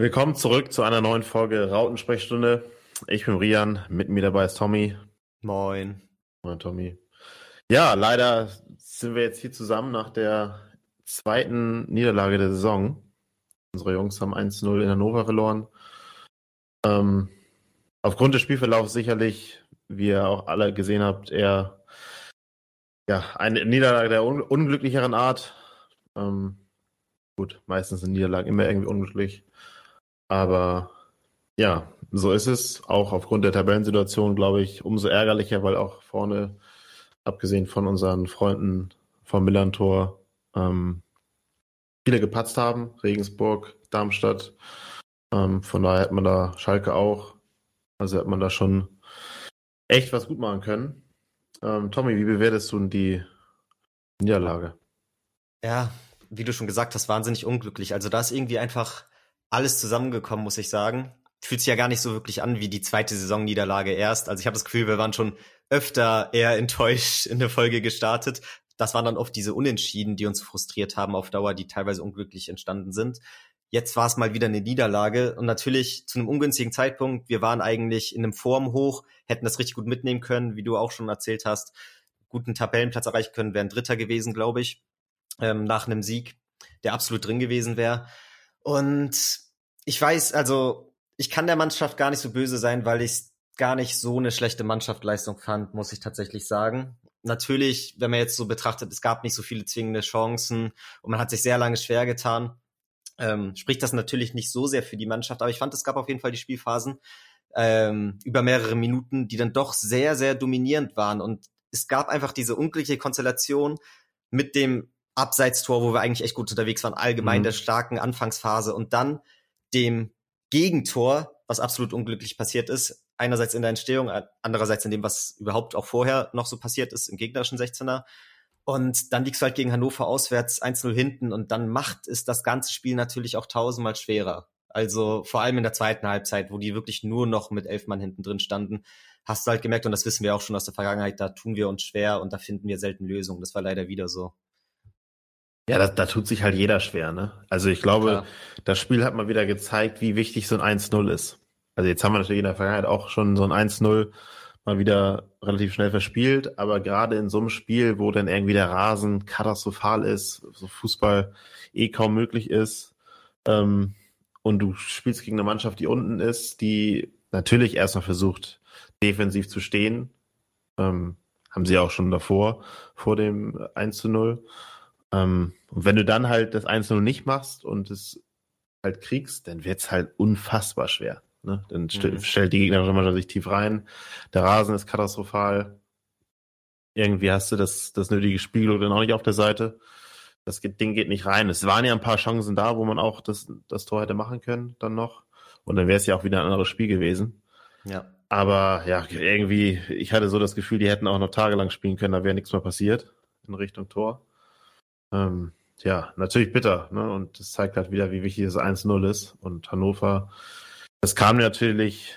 Willkommen zurück zu einer neuen Folge Rautensprechstunde. Ich bin Rian, mit mir dabei ist Tommy. Moin. Moin, Tommy. Ja, leider sind wir jetzt hier zusammen nach der zweiten Niederlage der Saison. Unsere Jungs haben 1-0 in Hannover verloren. Ähm, aufgrund des Spielverlaufs sicherlich, wie ihr auch alle gesehen habt, eher ja, eine Niederlage der un unglücklicheren Art. Ähm, gut, meistens sind Niederlagen immer irgendwie unglücklich. Aber ja, so ist es. Auch aufgrund der Tabellensituation, glaube ich, umso ärgerlicher, weil auch vorne, abgesehen von unseren Freunden vom Millantor, ähm, viele gepatzt haben. Regensburg, Darmstadt. Ähm, von daher hat man da Schalke auch. Also hat man da schon echt was gut machen können. Ähm, Tommy, wie bewertest du die Niederlage? Ja, wie du schon gesagt hast, wahnsinnig unglücklich. Also da ist irgendwie einfach alles zusammengekommen, muss ich sagen. Fühlt sich ja gar nicht so wirklich an wie die zweite Saisonniederlage erst. Also ich habe das Gefühl, wir waren schon öfter eher enttäuscht in der Folge gestartet. Das waren dann oft diese Unentschieden, die uns frustriert haben auf Dauer, die teilweise unglücklich entstanden sind. Jetzt war es mal wieder eine Niederlage und natürlich zu einem ungünstigen Zeitpunkt. Wir waren eigentlich in einem Formhoch, hätten das richtig gut mitnehmen können, wie du auch schon erzählt hast. Guten Tabellenplatz erreichen können, wären Dritter gewesen, glaube ich, ähm, nach einem Sieg, der absolut drin gewesen wäre. Und ich weiß, also ich kann der Mannschaft gar nicht so böse sein, weil ich gar nicht so eine schlechte Mannschaftsleistung fand, muss ich tatsächlich sagen. Natürlich, wenn man jetzt so betrachtet, es gab nicht so viele zwingende Chancen und man hat sich sehr lange schwer getan, ähm, spricht das natürlich nicht so sehr für die Mannschaft. Aber ich fand, es gab auf jeden Fall die Spielphasen ähm, über mehrere Minuten, die dann doch sehr, sehr dominierend waren. Und es gab einfach diese unglückliche Konstellation mit dem Abseitstor, wo wir eigentlich echt gut unterwegs waren, allgemein mhm. der starken Anfangsphase und dann dem Gegentor, was absolut unglücklich passiert ist. Einerseits in der Entstehung, andererseits in dem, was überhaupt auch vorher noch so passiert ist, im gegnerischen 16er. Und dann liegst du halt gegen Hannover auswärts 1-0 hinten und dann macht es das ganze Spiel natürlich auch tausendmal schwerer. Also vor allem in der zweiten Halbzeit, wo die wirklich nur noch mit elf Mann hinten drin standen, hast du halt gemerkt, und das wissen wir auch schon aus der Vergangenheit, da tun wir uns schwer und da finden wir selten Lösungen. Das war leider wieder so. Ja, da, da tut sich halt jeder schwer, ne? Also ich glaube, Klar. das Spiel hat mal wieder gezeigt, wie wichtig so ein 1-0 ist. Also jetzt haben wir natürlich in der Vergangenheit auch schon so ein 1-0 mal wieder relativ schnell verspielt, aber gerade in so einem Spiel, wo dann irgendwie der Rasen katastrophal ist, so Fußball eh kaum möglich ist, ähm, und du spielst gegen eine Mannschaft, die unten ist, die natürlich erstmal versucht, defensiv zu stehen, ähm, haben sie auch schon davor, vor dem 1 zu 0. Ähm, und wenn du dann halt das 1-0 nicht machst und es halt kriegst, dann wird's halt unfassbar schwer. Ne? Dann st mhm. stellt die gegnerische Mannschaft sich tief rein. Der Rasen ist katastrophal. Irgendwie hast du das, das nötige Spiegel dann auch nicht auf der Seite. Das Ding geht nicht rein. Es waren ja ein paar Chancen da, wo man auch das, das Tor hätte machen können, dann noch. Und dann wäre es ja auch wieder ein anderes Spiel gewesen. Ja. Aber ja, irgendwie, ich hatte so das Gefühl, die hätten auch noch tagelang spielen können, da wäre nichts mehr passiert in Richtung Tor. Ähm, ja, natürlich bitter. Ne? Und das zeigt halt wieder, wie wichtig das 1-0 ist. Und Hannover, das kam natürlich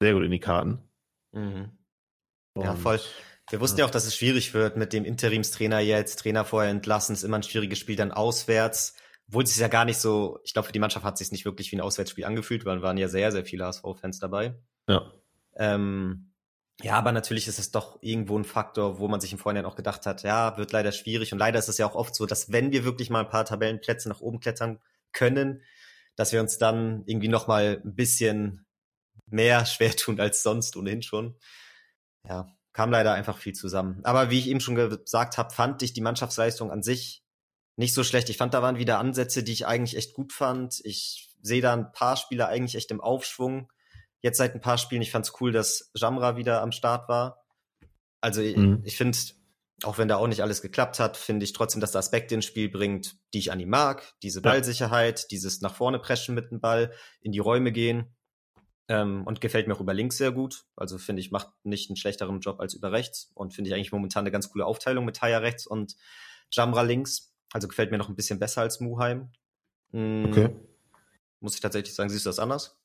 sehr gut in die Karten. Mhm. Ja, voll. Wir wussten ja auch, dass es schwierig wird mit dem Interimstrainer jetzt, Trainer vorher entlassen, ist immer ein schwieriges Spiel dann auswärts. Obwohl es sich ja gar nicht so, ich glaube, für die Mannschaft hat es sich nicht wirklich wie ein Auswärtsspiel angefühlt, weil waren ja sehr, sehr viele HSV-Fans dabei. Ja. Ähm, ja, aber natürlich ist es doch irgendwo ein Faktor, wo man sich im Vorhinein auch gedacht hat, ja, wird leider schwierig. Und leider ist es ja auch oft so, dass wenn wir wirklich mal ein paar Tabellenplätze nach oben klettern können, dass wir uns dann irgendwie noch mal ein bisschen mehr schwer tun als sonst ohnehin schon. Ja, kam leider einfach viel zusammen. Aber wie ich eben schon gesagt habe, fand ich die Mannschaftsleistung an sich nicht so schlecht. Ich fand, da waren wieder Ansätze, die ich eigentlich echt gut fand. Ich sehe da ein paar Spieler eigentlich echt im Aufschwung jetzt seit ein paar Spielen. Ich fand es cool, dass Jamra wieder am Start war. Also mhm. ich, ich finde, auch wenn da auch nicht alles geklappt hat, finde ich trotzdem, dass der Aspekt ins Spiel bringt, die ich an ihm mag. Diese Ballsicherheit, ja. dieses nach vorne preschen mit dem Ball, in die Räume gehen. Ähm, und gefällt mir auch über links sehr gut. Also finde ich, macht nicht einen schlechteren Job als über rechts. Und finde ich eigentlich momentan eine ganz coole Aufteilung mit Taya rechts und Jamra links. Also gefällt mir noch ein bisschen besser als Muheim. Mhm. Okay. Muss ich tatsächlich sagen, siehst du das anders?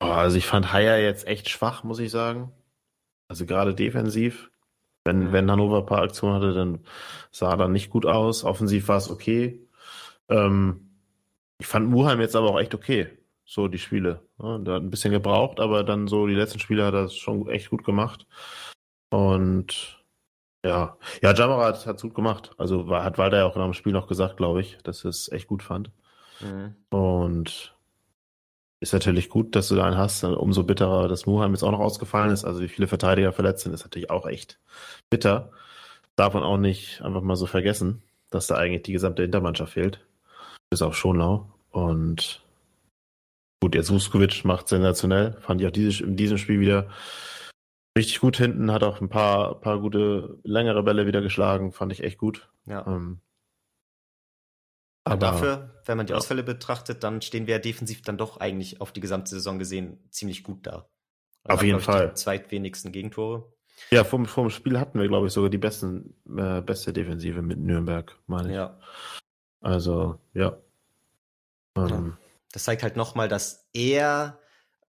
Oh, also ich fand Haier jetzt echt schwach, muss ich sagen. Also gerade defensiv. Wenn, mhm. wenn Hannover ein paar Aktionen hatte, dann sah er dann nicht gut aus. Offensiv war es okay. Ähm, Ich fand Muheim jetzt aber auch echt okay. So die Spiele. Ja, der hat ein bisschen gebraucht, aber dann so die letzten Spiele hat er das schon echt gut gemacht. Und ja, ja, Jamarat hat es gut gemacht. Also war, hat Walter ja auch nach dem Spiel noch gesagt, glaube ich, dass er es echt gut fand. Mhm. Und ist natürlich gut, dass du da einen hast. Umso bitterer, dass Muheim jetzt auch noch ausgefallen ist. Also wie viele Verteidiger verletzt sind, ist natürlich auch echt bitter. Darf man auch nicht einfach mal so vergessen, dass da eigentlich die gesamte Hintermannschaft fehlt. Bis auf Schonlau. Und gut, jetzt Vuskovic macht sensationell. Fand ich auch dieses, in diesem Spiel wieder richtig gut hinten. Hat auch ein paar, paar gute, längere Bälle wieder geschlagen. Fand ich echt gut. Ja. Ähm, aber dafür, wenn man die ja. Ausfälle betrachtet, dann stehen wir ja defensiv dann doch eigentlich auf die gesamte Saison gesehen ziemlich gut da. Also auf jeden Fall. Die zweitwenigsten Gegentore. Ja, vom, vom Spiel hatten wir, glaube ich, sogar die besten, äh, beste Defensive mit Nürnberg, meine ich. Ja. Also, ja. Ähm, ja. Das zeigt halt nochmal, dass er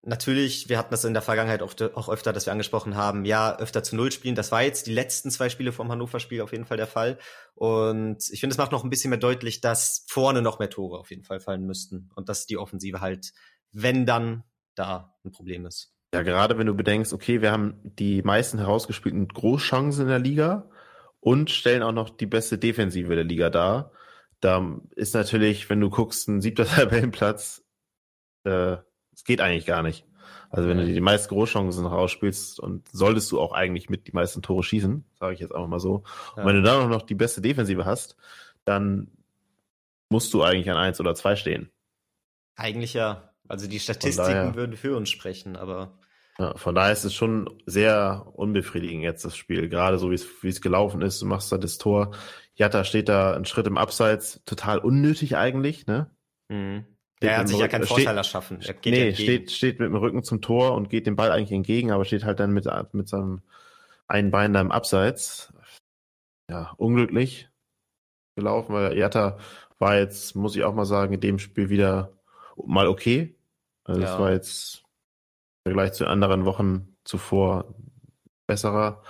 natürlich, wir hatten das in der Vergangenheit auch, auch öfter, dass wir angesprochen haben, ja, öfter zu Null spielen. Das war jetzt die letzten zwei Spiele vom Hannover-Spiel auf jeden Fall der Fall. Und ich finde, es macht noch ein bisschen mehr deutlich, dass vorne noch mehr Tore auf jeden Fall fallen müssten. Und dass die Offensive halt, wenn dann, da ein Problem ist. Ja, gerade wenn du bedenkst, okay, wir haben die meisten herausgespielten Großchancen in der Liga und stellen auch noch die beste Defensive der Liga dar. Da ist natürlich, wenn du guckst, ein siebter Tabellenplatz, äh, es geht eigentlich gar nicht. Also wenn du die meisten Großchancen rausspielst und solltest du auch eigentlich mit die meisten Tore schießen, sage ich jetzt einfach mal so. Ja. Und wenn du dann auch noch die beste Defensive hast, dann musst du eigentlich an eins oder zwei stehen. Eigentlich ja. Also die Statistiken daher, würden für uns sprechen, aber. Ja, von daher ist es schon sehr unbefriedigend jetzt das Spiel. Gerade so wie es, wie es gelaufen ist. Du machst da das Tor. Jatta steht da einen Schritt im Abseits. Total unnötig eigentlich, ne? Mhm. Der hat sich ja keinen Vorteil erschaffen. Er nee, steht, steht mit dem Rücken zum Tor und geht dem Ball eigentlich entgegen, aber steht halt dann mit, mit seinem einen Bein da im Abseits. Ja, unglücklich gelaufen, weil Jatta war jetzt, muss ich auch mal sagen, in dem Spiel wieder mal okay. Also es war jetzt im Vergleich zu anderen Wochen zuvor besserer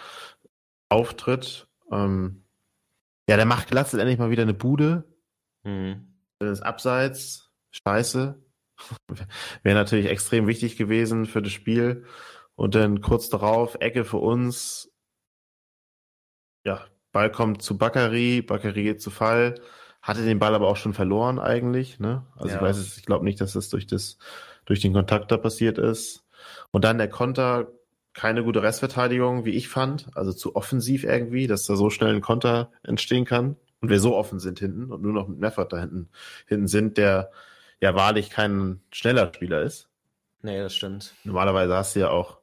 Auftritt. Ähm, ja, der macht Glatzel endlich mal wieder eine Bude. Mhm. Das Abseits scheiße. Wäre natürlich extrem wichtig gewesen für das Spiel. Und dann kurz darauf, Ecke für uns. Ja, Ball kommt zu Bakary, Bakary geht zu Fall. Hatte den Ball aber auch schon verloren eigentlich. Ne? Also ja. ich weiß es, ich glaube nicht, dass das durch, das durch den Kontakt da passiert ist. Und dann der Konter, keine gute Restverteidigung, wie ich fand. Also zu offensiv irgendwie, dass da so schnell ein Konter entstehen kann. Und wir so offen sind hinten und nur noch mit Meffert da hinten, hinten sind, der ja wahrlich kein schneller Spieler ist. Nee, das stimmt. Normalerweise hast du ja auch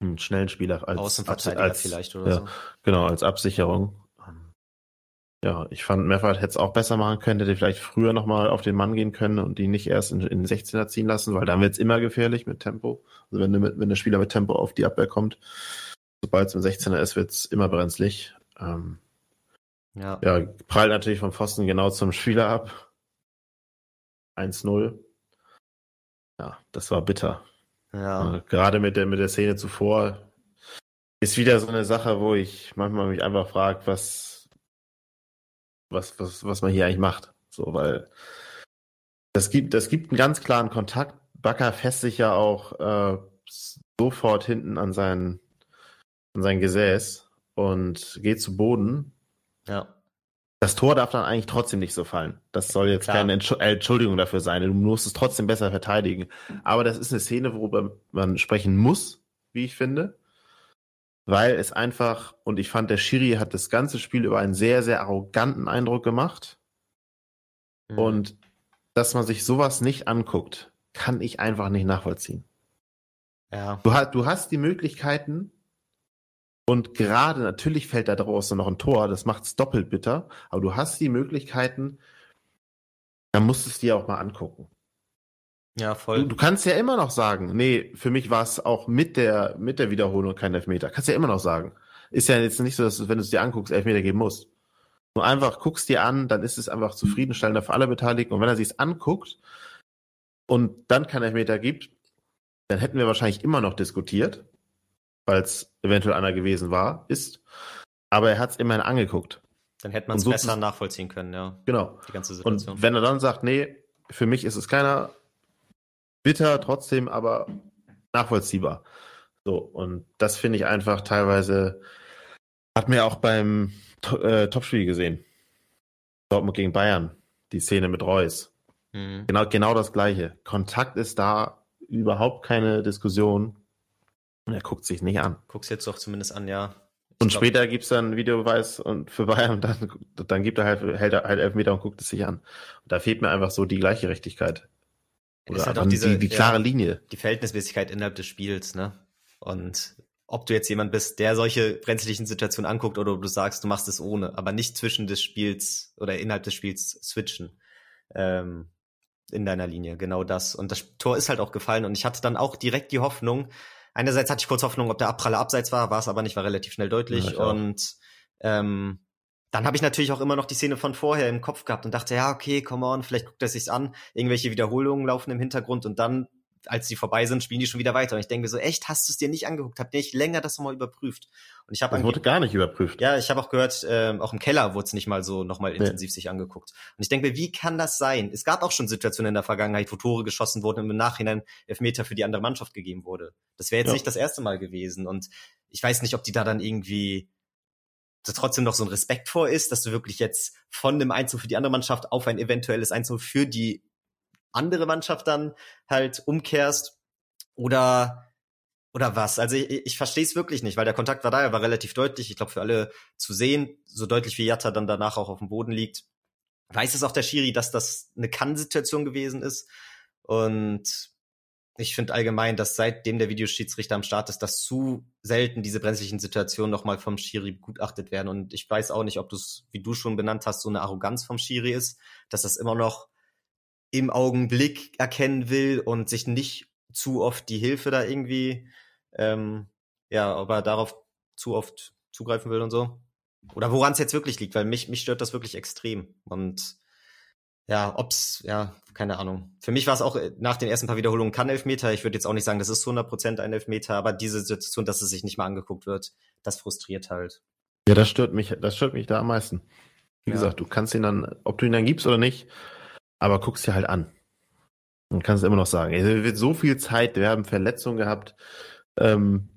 einen schnellen Spieler als Außenverteidiger als, vielleicht oder ja, so. Genau, als Absicherung. Ja, ich fand, Meffert hätte es auch besser machen können, hätte vielleicht früher nochmal auf den Mann gehen können und ihn nicht erst in, in den 16er ziehen lassen, weil dann wird es immer gefährlich mit Tempo. Also wenn, mit, wenn der Spieler mit Tempo auf die Abwehr kommt, sobald es im 16er ist, wird es immer brenzlig. Ähm, ja. ja, prallt natürlich vom Pfosten genau zum Spieler ab. 1-0. Ja, das war bitter. Ja. Gerade mit der, mit der Szene zuvor ist wieder so eine Sache, wo ich manchmal mich einfach frage, was, was, was, was man hier eigentlich macht. So, weil das gibt, das gibt einen ganz klaren Kontakt. Bakker fässt sich ja auch äh, sofort hinten an sein, an sein Gesäß und geht zu Boden. Ja. Das Tor darf dann eigentlich trotzdem nicht so fallen. Das soll jetzt Klar. keine äh, Entschuldigung dafür sein. Du musst es trotzdem besser verteidigen. Aber das ist eine Szene, worüber man sprechen muss, wie ich finde. Weil es einfach, und ich fand, der Schiri hat das ganze Spiel über einen sehr, sehr arroganten Eindruck gemacht. Mhm. Und dass man sich sowas nicht anguckt, kann ich einfach nicht nachvollziehen. Ja. Du, du hast die Möglichkeiten, und gerade natürlich fällt da draußen noch ein Tor, das macht es doppelt bitter, aber du hast die Möglichkeiten, dann musst du es dir auch mal angucken. Ja, voll. Du, du kannst ja immer noch sagen, nee, für mich war es auch mit der, mit der Wiederholung kein Elfmeter. Kannst ja immer noch sagen. Ist ja jetzt nicht so, dass du, wenn du es dir anguckst, Elfmeter geben musst. Nur einfach guckst dir an, dann ist es einfach zufriedenstellender für alle Beteiligten. Und wenn er sich anguckt und dann kein Elfmeter gibt, dann hätten wir wahrscheinlich immer noch diskutiert weil es eventuell einer gewesen war, ist. Aber er hat es immerhin angeguckt. Dann hätte man es so besser nachvollziehen können, ja. Genau. Die ganze Situation. Und wenn er dann sagt, nee, für mich ist es keiner bitter, trotzdem aber nachvollziehbar. So, und das finde ich einfach teilweise, hat mir auch beim äh, Topspiel gesehen. Dortmund gegen Bayern, die Szene mit Reus. Mhm. Genau, genau das Gleiche. Kontakt ist da, überhaupt keine Diskussion. Und er guckt sich nicht an. Guck's jetzt doch zumindest an, ja. Ich und glaub, später gibt's dann Videobeweis und für Bayern und dann, dann gibt er halt, hält er halt Elfmeter und guckt es sich an. Und da fehlt mir einfach so die Gleichgerechtigkeit. Oder halt auch diese, die, die klare ja, Linie. Die Verhältnismäßigkeit innerhalb des Spiels, ne? Und ob du jetzt jemand bist, der solche brenzlichen Situationen anguckt oder du sagst, du machst es ohne, aber nicht zwischen des Spiels oder innerhalb des Spiels switchen. Ähm, in deiner Linie, genau das. Und das Tor ist halt auch gefallen und ich hatte dann auch direkt die Hoffnung, einerseits hatte ich kurz Hoffnung, ob der Abpraller abseits war, war es aber nicht, war relativ schnell deutlich ja, und ähm, dann habe ich natürlich auch immer noch die Szene von vorher im Kopf gehabt und dachte, ja, okay, come on, vielleicht guckt er sich's an. Irgendwelche Wiederholungen laufen im Hintergrund und dann als die vorbei sind, spielen die schon wieder weiter. Und ich denke mir so, echt, hast du es dir nicht angeguckt? Habt ihr nicht länger das nochmal überprüft? Und ich habe wurde gar nicht überprüft. Ja, ich habe auch gehört, ähm, auch im Keller wurde es nicht mal so nochmal nee. intensiv sich angeguckt. Und ich denke mir, wie kann das sein? Es gab auch schon Situationen in der Vergangenheit, wo Tore geschossen wurden und im Nachhinein Elfmeter für die andere Mannschaft gegeben wurde. Das wäre jetzt ja. nicht das erste Mal gewesen. Und ich weiß nicht, ob die da dann irgendwie so trotzdem noch so ein Respekt vor ist, dass du wirklich jetzt von einem Einzug für die andere Mannschaft auf ein eventuelles Einzug für die andere Mannschaft dann halt umkehrst oder oder was? Also ich, ich verstehe es wirklich nicht, weil der Kontakt war da, er war relativ deutlich. Ich glaube, für alle zu sehen, so deutlich wie Jatta dann danach auch auf dem Boden liegt, weiß es auch der Schiri, dass das eine Kann-Situation gewesen ist. Und ich finde allgemein, dass seitdem der Videoschiedsrichter am Start ist, dass zu selten diese brenzlichen Situationen nochmal vom Schiri begutachtet werden. Und ich weiß auch nicht, ob du wie du schon benannt hast, so eine Arroganz vom Schiri ist, dass das immer noch im Augenblick erkennen will und sich nicht zu oft die Hilfe da irgendwie, ähm, ja, ob er darauf zu oft zugreifen will und so. Oder woran es jetzt wirklich liegt, weil mich, mich stört das wirklich extrem. Und ja, ob's, ja, keine Ahnung. Für mich war es auch äh, nach den ersten paar Wiederholungen kein Elfmeter. Ich würde jetzt auch nicht sagen, das ist 100% ein Elfmeter, aber diese Situation, dass es sich nicht mal angeguckt wird, das frustriert halt. Ja, das stört mich, das stört mich da am meisten. Wie ja. gesagt, du kannst ihn dann, ob du ihn dann gibst oder nicht, aber guckst dir halt an. Und kannst immer noch sagen, es wird so viel Zeit, wir haben Verletzungen gehabt. Ähm,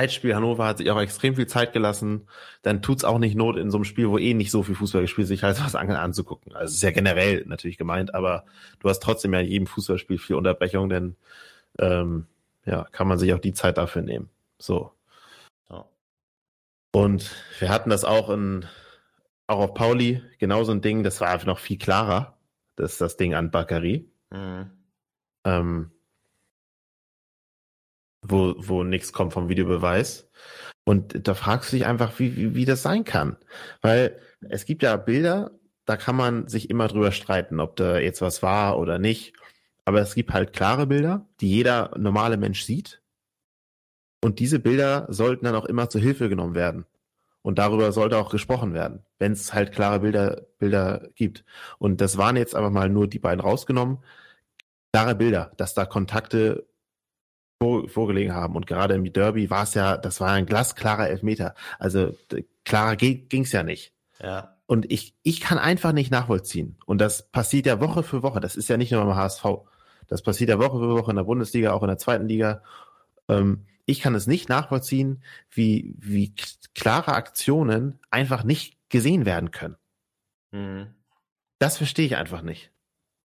Zeitspiel Hannover hat sich auch extrem viel Zeit gelassen. Dann tut's auch nicht Not in so einem Spiel, wo eh nicht so viel Fußball gespielt sich halt was anzugucken. Also ist ja generell natürlich gemeint, aber du hast trotzdem ja in jedem Fußballspiel viel Unterbrechung, denn ähm, ja, kann man sich auch die Zeit dafür nehmen. So. Ja. Und wir hatten das auch in auch auf Pauli, genau so ein Ding, das war einfach noch viel klarer. Das ist das Ding an Bakary. Mhm. Ähm, wo, wo nichts kommt vom Videobeweis. Und da fragst du dich einfach, wie, wie, wie das sein kann. Weil es gibt ja Bilder, da kann man sich immer drüber streiten, ob da jetzt was war oder nicht. Aber es gibt halt klare Bilder, die jeder normale Mensch sieht. Und diese Bilder sollten dann auch immer zur Hilfe genommen werden. Und darüber sollte auch gesprochen werden, wenn es halt klare Bilder, Bilder gibt. Und das waren jetzt aber mal nur die beiden rausgenommen. Klare Bilder, dass da Kontakte vor, vorgelegen haben. Und gerade im Derby war es ja, das war ein glasklarer Elfmeter. Also klarer ging es ja nicht. Ja. Und ich, ich kann einfach nicht nachvollziehen. Und das passiert ja Woche für Woche. Das ist ja nicht nur beim HSV. Das passiert ja Woche für Woche in der Bundesliga, auch in der zweiten Liga. Ähm, ich kann es nicht nachvollziehen, wie, wie klare Aktionen einfach nicht gesehen werden können. Mhm. Das verstehe ich einfach nicht.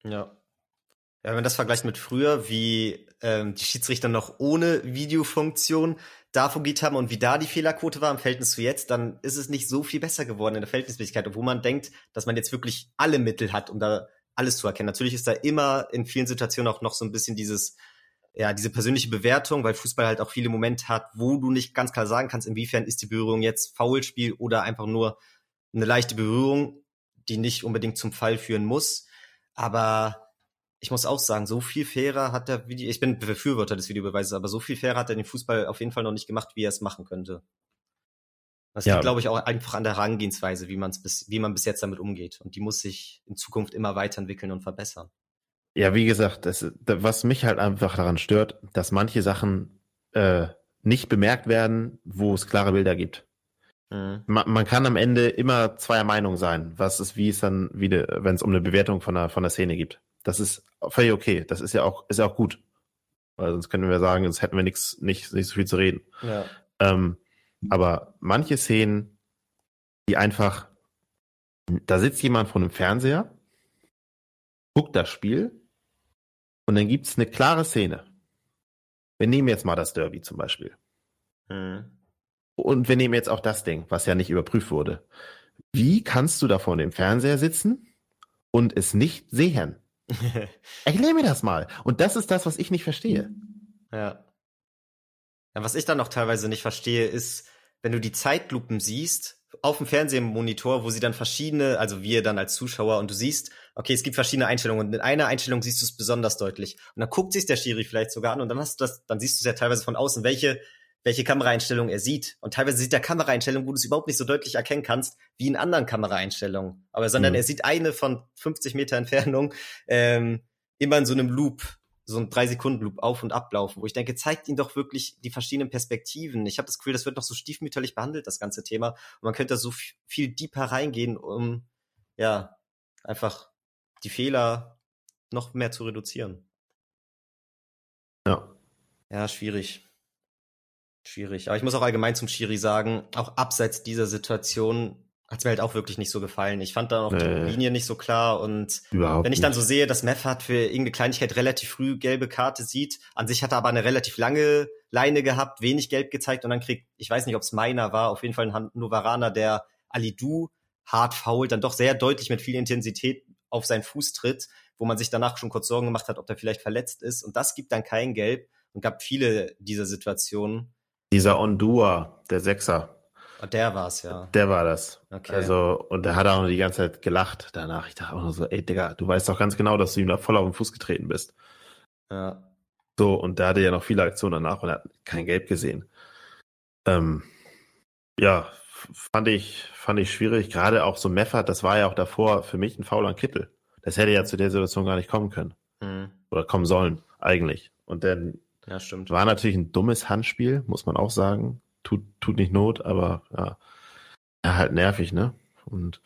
Ja. ja. Wenn man das vergleicht mit früher, wie ähm, die Schiedsrichter noch ohne Videofunktion da fungiert haben und wie da die Fehlerquote war im Verhältnis zu jetzt, dann ist es nicht so viel besser geworden in der Verhältnismäßigkeit, obwohl man denkt, dass man jetzt wirklich alle Mittel hat, um da alles zu erkennen. Natürlich ist da immer in vielen Situationen auch noch so ein bisschen dieses ja, diese persönliche Bewertung, weil Fußball halt auch viele Momente hat, wo du nicht ganz klar sagen kannst, inwiefern ist die Berührung jetzt Foulspiel oder einfach nur eine leichte Berührung, die nicht unbedingt zum Fall führen muss. Aber ich muss auch sagen, so viel fairer hat der Video, ich bin Befürworter des Videobeweises, aber so viel fairer hat er den Fußball auf jeden Fall noch nicht gemacht, wie er es machen könnte. Das ja. liegt, glaube ich, auch einfach an der Herangehensweise, wie, man's bis, wie man bis jetzt damit umgeht. Und die muss sich in Zukunft immer weiterentwickeln und verbessern. Ja, wie gesagt, das, was mich halt einfach daran stört, dass manche Sachen äh, nicht bemerkt werden, wo es klare Bilder gibt. Mhm. Man, man, kann am Ende immer zweier Meinung sein, was ist, wie es dann wieder, wenn es um eine Bewertung von der, von der Szene gibt. Das ist völlig okay. Das ist ja auch, ist ja auch gut. Weil sonst können wir sagen, sonst hätten wir nichts, nicht, nicht so viel zu reden. Ja. Ähm, aber manche Szenen, die einfach, da sitzt jemand vor einem Fernseher, guckt das Spiel und dann gibt es eine klare Szene. Wir nehmen jetzt mal das Derby zum Beispiel. Mhm. Und wir nehmen jetzt auch das Ding, was ja nicht überprüft wurde. Wie kannst du da vor dem Fernseher sitzen und es nicht sehen? Erklär mir das mal. Und das ist das, was ich nicht verstehe. Ja. Ja, was ich dann noch teilweise nicht verstehe, ist, wenn du die Zeitlupen siehst, auf dem Fernsehmonitor, wo sie dann verschiedene, also wir dann als Zuschauer und du siehst, okay, es gibt verschiedene Einstellungen und in einer Einstellung siehst du es besonders deutlich. Und dann guckt sich der Schiri vielleicht sogar an und dann hast du das, dann siehst du es ja teilweise von außen, welche welche Kameraeinstellung er sieht. Und teilweise sieht er Kameraeinstellungen, wo du es überhaupt nicht so deutlich erkennen kannst, wie in anderen Kameraeinstellungen. Aber sondern mhm. er sieht eine von 50 Meter Entfernung ähm, immer in so einem Loop, so ein drei Sekunden Loop auf und ablaufen, wo ich denke, zeigt ihn doch wirklich die verschiedenen Perspektiven. Ich habe das Gefühl, das wird noch so stiefmütterlich behandelt, das ganze Thema. Und man könnte da so viel deeper reingehen, um ja einfach die Fehler noch mehr zu reduzieren. Ja. Ja, schwierig. Schwierig. Aber ich muss auch allgemein zum Schiri sagen, auch abseits dieser Situation hat es mir halt auch wirklich nicht so gefallen. Ich fand da auch nee. die Linie nicht so klar und Überhaupt wenn ich dann so sehe, dass Meffert für irgendeine Kleinigkeit relativ früh gelbe Karte sieht, an sich hat er aber eine relativ lange Leine gehabt, wenig gelb gezeigt und dann kriegt, ich weiß nicht, ob es meiner war, auf jeden Fall ein Novaraner, der Alidu hart fault, dann doch sehr deutlich mit viel Intensität auf seinen Fuß tritt, wo man sich danach schon kurz Sorgen gemacht hat, ob der vielleicht verletzt ist und das gibt dann kein Gelb und gab viele dieser Situationen dieser Ondua, der Sechser. Oh, der war's, ja. Der war das. Okay. Also, und der hat auch noch die ganze Zeit gelacht danach. Ich dachte auch nur so, ey, Digga, du weißt doch ganz genau, dass du ihm da voll auf den Fuß getreten bist. Ja. So, und der hatte ja noch viele Aktionen danach und er hat kein Gelb gesehen. Ähm, ja, fand ich, fand ich schwierig. Gerade auch so Meffert, das war ja auch davor für mich ein Foul an Kittel. Das hätte ja zu der Situation gar nicht kommen können. Mhm. Oder kommen sollen, eigentlich. Und dann ja, stimmt. War natürlich ein dummes Handspiel, muss man auch sagen. Tut, tut nicht Not, aber ja, ja halt nervig, ne? Und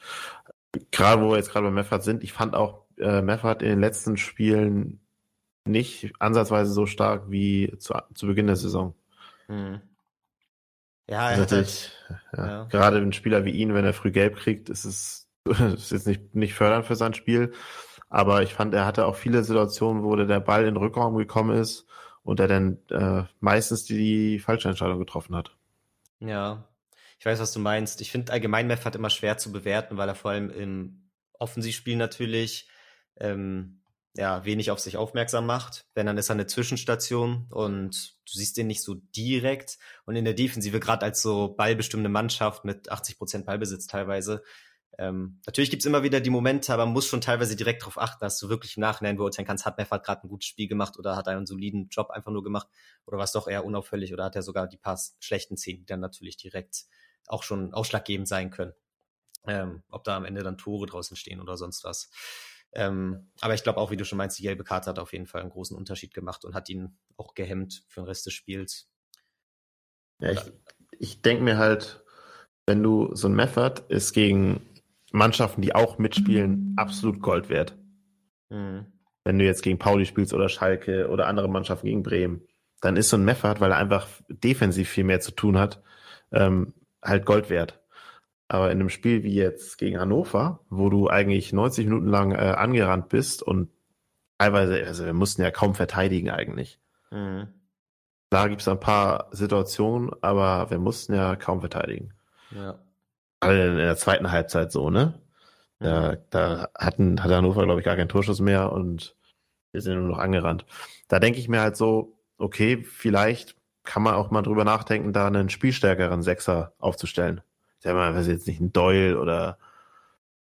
gerade wo wir jetzt gerade bei Meffert sind, ich fand auch äh, Meffert in den letzten Spielen nicht ansatzweise so stark wie zu, zu Beginn der Saison. Hm. Ja, er hat halt, ja, ja. gerade ein Spieler wie ihn, wenn er früh gelb kriegt, ist es ist jetzt nicht, nicht fördernd für sein Spiel. Aber ich fand, er hatte auch viele Situationen, wo der Ball in den Rückraum gekommen ist und er dann äh, meistens die, die falsche Entscheidung getroffen hat. Ja, ich weiß, was du meinst. Ich finde allgemein Meff hat immer schwer zu bewerten, weil er vor allem im Offensivspiel natürlich ähm, ja wenig auf sich aufmerksam macht. Wenn dann ist er eine Zwischenstation und du siehst den nicht so direkt. Und in der Defensive gerade als so ballbestimmende Mannschaft mit 80 Prozent Ballbesitz teilweise ähm, natürlich gibt's immer wieder die Momente, aber man muss schon teilweise direkt darauf achten, dass du wirklich im Nachhinein beurteilen kannst, hat Meffert gerade ein gutes Spiel gemacht oder hat er einen soliden Job einfach nur gemacht oder war es doch eher unauffällig oder hat er sogar die paar schlechten Szenen, die dann natürlich direkt auch schon ausschlaggebend sein können. Ähm, ob da am Ende dann Tore draußen stehen oder sonst was. Ähm, aber ich glaube auch, wie du schon meinst, die gelbe Karte hat auf jeden Fall einen großen Unterschied gemacht und hat ihn auch gehemmt für den Rest des Spiels. Ja, ich, ich denke mir halt, wenn du so ein Method ist gegen Mannschaften, die auch mitspielen, absolut Gold wert. Mhm. Wenn du jetzt gegen Pauli spielst oder Schalke oder andere Mannschaften gegen Bremen, dann ist so ein Meffert, weil er einfach defensiv viel mehr zu tun hat, ähm, halt Gold wert. Aber in einem Spiel wie jetzt gegen Hannover, wo du eigentlich 90 Minuten lang äh, angerannt bist und teilweise, also wir mussten ja kaum verteidigen eigentlich. Mhm. Da gibt es ein paar Situationen, aber wir mussten ja kaum verteidigen. Ja in der zweiten Halbzeit so, ne? Da, mhm. da hatten, hatte Hannover, glaube ich, gar keinen Torschuss mehr und wir sind nur noch angerannt. Da denke ich mir halt so, okay, vielleicht kann man auch mal drüber nachdenken, da einen spielstärkeren Sechser aufzustellen. Ich sag mal, weiß jetzt nicht ein Doyle oder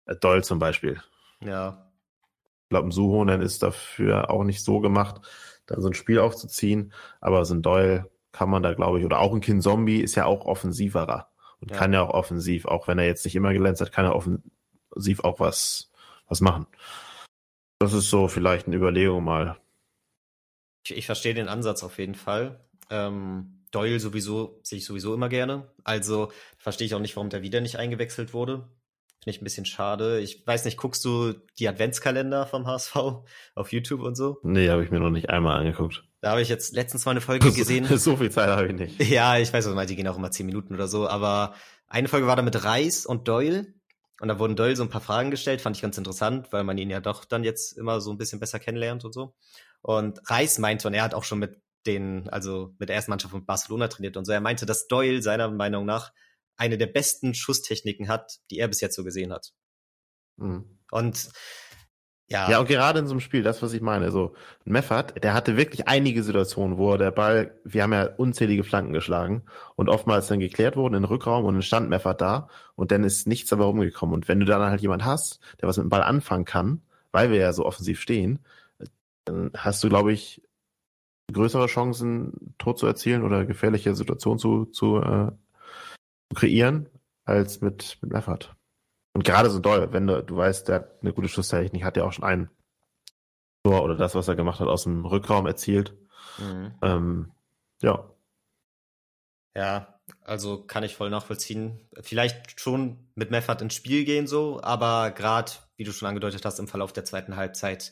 äh, Doyle zum Beispiel. Ja. Ich glaube, ein Suhonen ist dafür auch nicht so gemacht, da so ein Spiel aufzuziehen. Aber so ein Doyle kann man da, glaube ich, oder auch ein Kind Zombie ist ja auch offensiverer und ja. kann ja auch offensiv, auch wenn er jetzt nicht immer glänzt hat, kann er offensiv auch was, was machen. Das ist so vielleicht eine Überlegung mal. Ich, ich verstehe den Ansatz auf jeden Fall. Ähm, Doyle sowieso, sehe ich sowieso immer gerne. Also verstehe ich auch nicht, warum der wieder nicht eingewechselt wurde. Finde ich ein bisschen schade. Ich weiß nicht, guckst du die Adventskalender vom HSV auf YouTube und so? Nee, habe ich mir noch nicht einmal angeguckt. Da habe ich jetzt letztens mal eine Folge gesehen. so viel Zeit habe ich nicht. Ja, ich weiß, was mal, die gehen auch immer zehn Minuten oder so, aber eine Folge war da mit Reis und Doyle. Und da wurden Doyle so ein paar Fragen gestellt, fand ich ganz interessant, weil man ihn ja doch dann jetzt immer so ein bisschen besser kennenlernt und so. Und Reis meinte, und er hat auch schon mit den, also mit der ersten Mannschaft von Barcelona trainiert und so, er meinte, dass Doyle seiner Meinung nach eine der besten Schusstechniken hat, die er bis jetzt so gesehen hat. Mhm. Und ja. Ja, und gerade in so einem Spiel, das, was ich meine, so Meffert, der hatte wirklich einige Situationen, wo der Ball, wir haben ja unzählige Flanken geschlagen und oftmals dann geklärt wurden in den Rückraum und dann stand Meffert da und dann ist nichts dabei rumgekommen. Und wenn du dann halt jemand hast, der was mit dem Ball anfangen kann, weil wir ja so offensiv stehen, dann hast du, glaube ich, größere Chancen, Tor zu erzielen oder gefährliche Situationen zu, zu äh, kreieren als mit, mit Meffert. Und gerade so doll, wenn du, du weißt, der hat eine gute Schusstechnik, hat ja auch schon ein Tor oder das, was er gemacht hat, aus dem Rückraum erzielt. Mhm. Ähm, ja. Ja, also kann ich voll nachvollziehen. Vielleicht schon mit Meffert ins Spiel gehen so, aber gerade, wie du schon angedeutet hast, im Verlauf der zweiten Halbzeit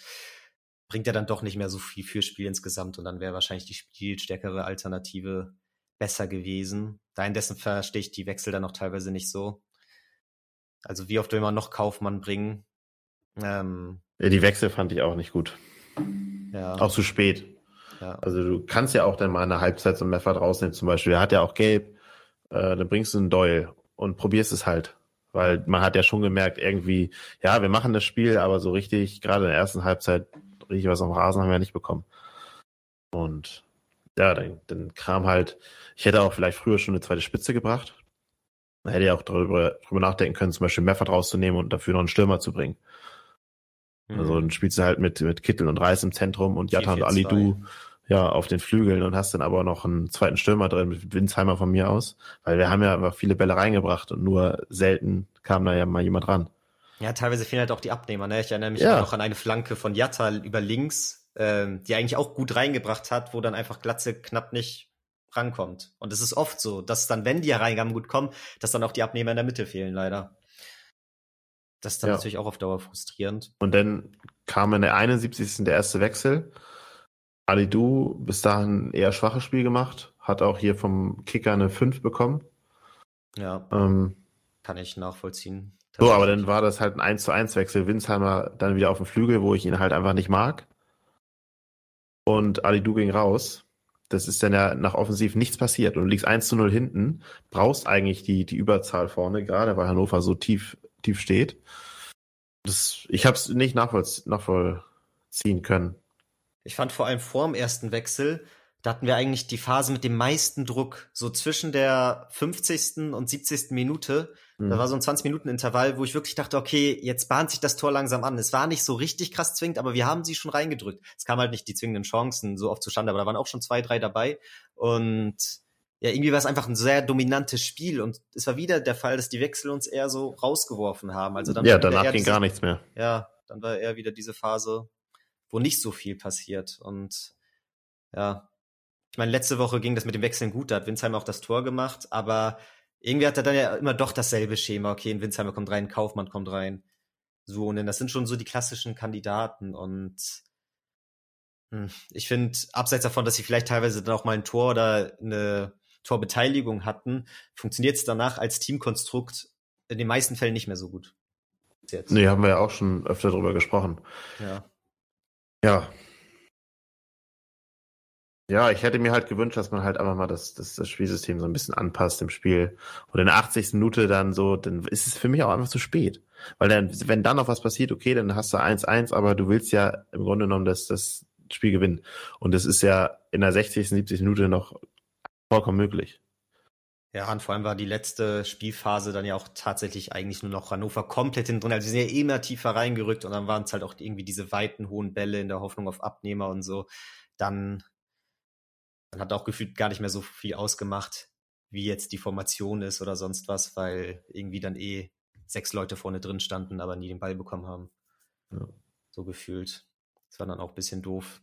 bringt er dann doch nicht mehr so viel für Spiel insgesamt und dann wäre wahrscheinlich die spielstärkere Alternative besser gewesen. Da indessen verstehe ich die Wechsel dann auch teilweise nicht so. Also wie oft will man noch Kaufmann bringen? Ähm, ja, die Wechsel fand ich auch nicht gut. Ja. Auch zu spät. Ja. Also du kannst ja auch dann mal eine Halbzeit so Meffert rausnehmen zum Beispiel. Er hat ja auch gelb. Äh, dann bringst du einen Doyle und probierst es halt. Weil man hat ja schon gemerkt, irgendwie, ja, wir machen das Spiel, aber so richtig, gerade in der ersten Halbzeit, richtig was am Rasen haben wir ja nicht bekommen. Und ja, dann, dann kam halt, ich hätte auch vielleicht früher schon eine zweite Spitze gebracht. Man hätte ja auch darüber, darüber nachdenken können, zum Beispiel Meffert rauszunehmen und dafür noch einen Stürmer zu bringen. Mhm. Also dann spielst du halt mit, mit Kittel und Reis im Zentrum und Jatta und Alidu ja auf den Flügeln und hast dann aber noch einen zweiten Stürmer drin mit Winsheimer von mir aus. Weil wir haben ja einfach viele Bälle reingebracht und nur selten kam da ja mal jemand ran. Ja, teilweise fehlen halt auch die Abnehmer. Ne? Ich erinnere mich ja. noch an eine Flanke von Jatta über links, ähm, die eigentlich auch gut reingebracht hat, wo dann einfach Glatze knapp nicht rankommt. Und es ist oft so, dass dann, wenn die Reingaben gut kommen, dass dann auch die Abnehmer in der Mitte fehlen, leider. Das ist dann ja. natürlich auch auf Dauer frustrierend. Und dann kam in der 71. der erste Wechsel. Alidu bis dahin eher schwaches Spiel gemacht, hat auch hier vom Kicker eine 5 bekommen. Ja. Ähm, kann ich nachvollziehen. So, aber dann war das halt ein 1 zu 1 Wechsel. Winsheimer dann wieder auf dem Flügel, wo ich ihn halt einfach nicht mag. Und Alidu ging raus das ist dann ja nach offensiv nichts passiert und du liegst 1 zu 0 hinten, brauchst eigentlich die, die Überzahl vorne, gerade weil Hannover so tief, tief steht. Das, ich habe es nicht nachvollziehen können. Ich fand vor allem vor dem ersten Wechsel, da hatten wir eigentlich die Phase mit dem meisten Druck, so zwischen der 50. und 70. Minute da mhm. war so ein 20-Minuten-Intervall, wo ich wirklich dachte, okay, jetzt bahnt sich das Tor langsam an. Es war nicht so richtig krass zwingend, aber wir haben sie schon reingedrückt. Es kam halt nicht die zwingenden Chancen so oft zustande, aber da waren auch schon zwei, drei dabei. Und ja, irgendwie war es einfach ein sehr dominantes Spiel und es war wieder der Fall, dass die Wechsel uns eher so rausgeworfen haben. Also dann ja, danach ging diese, gar nichts mehr. Ja, dann war eher wieder diese Phase, wo nicht so viel passiert. Und ja, ich meine, letzte Woche ging das mit dem Wechseln gut, da hat Winsheim auch das Tor gemacht, aber irgendwie hat er dann ja immer doch dasselbe Schema. Okay, ein Winsheimer kommt rein, Kaufmann kommt rein. So, und das sind schon so die klassischen Kandidaten. Und hm, ich finde, abseits davon, dass sie vielleicht teilweise dann auch mal ein Tor oder eine Torbeteiligung hatten, funktioniert es danach als Teamkonstrukt in den meisten Fällen nicht mehr so gut. Jetzt. Nee, haben wir ja auch schon öfter drüber gesprochen. Ja. Ja, ja, ich hätte mir halt gewünscht, dass man halt einfach mal das, das, das Spielsystem so ein bisschen anpasst im Spiel. Und in der 80. Minute dann so, dann ist es für mich auch einfach zu spät. Weil dann, wenn dann noch was passiert, okay, dann hast du 1-1, aber du willst ja im Grunde genommen das, das Spiel gewinnen. Und das ist ja in der 60., 70. Minute noch vollkommen möglich. Ja, und vor allem war die letzte Spielphase dann ja auch tatsächlich eigentlich nur noch Hannover komplett hinten drin. Also sie sind ja immer tiefer reingerückt und dann waren es halt auch irgendwie diese weiten, hohen Bälle in der Hoffnung auf Abnehmer und so. Dann dann hat auch gefühlt gar nicht mehr so viel ausgemacht, wie jetzt die Formation ist oder sonst was, weil irgendwie dann eh sechs Leute vorne drin standen, aber nie den Ball bekommen haben. Ja. So gefühlt. Das war dann auch ein bisschen doof.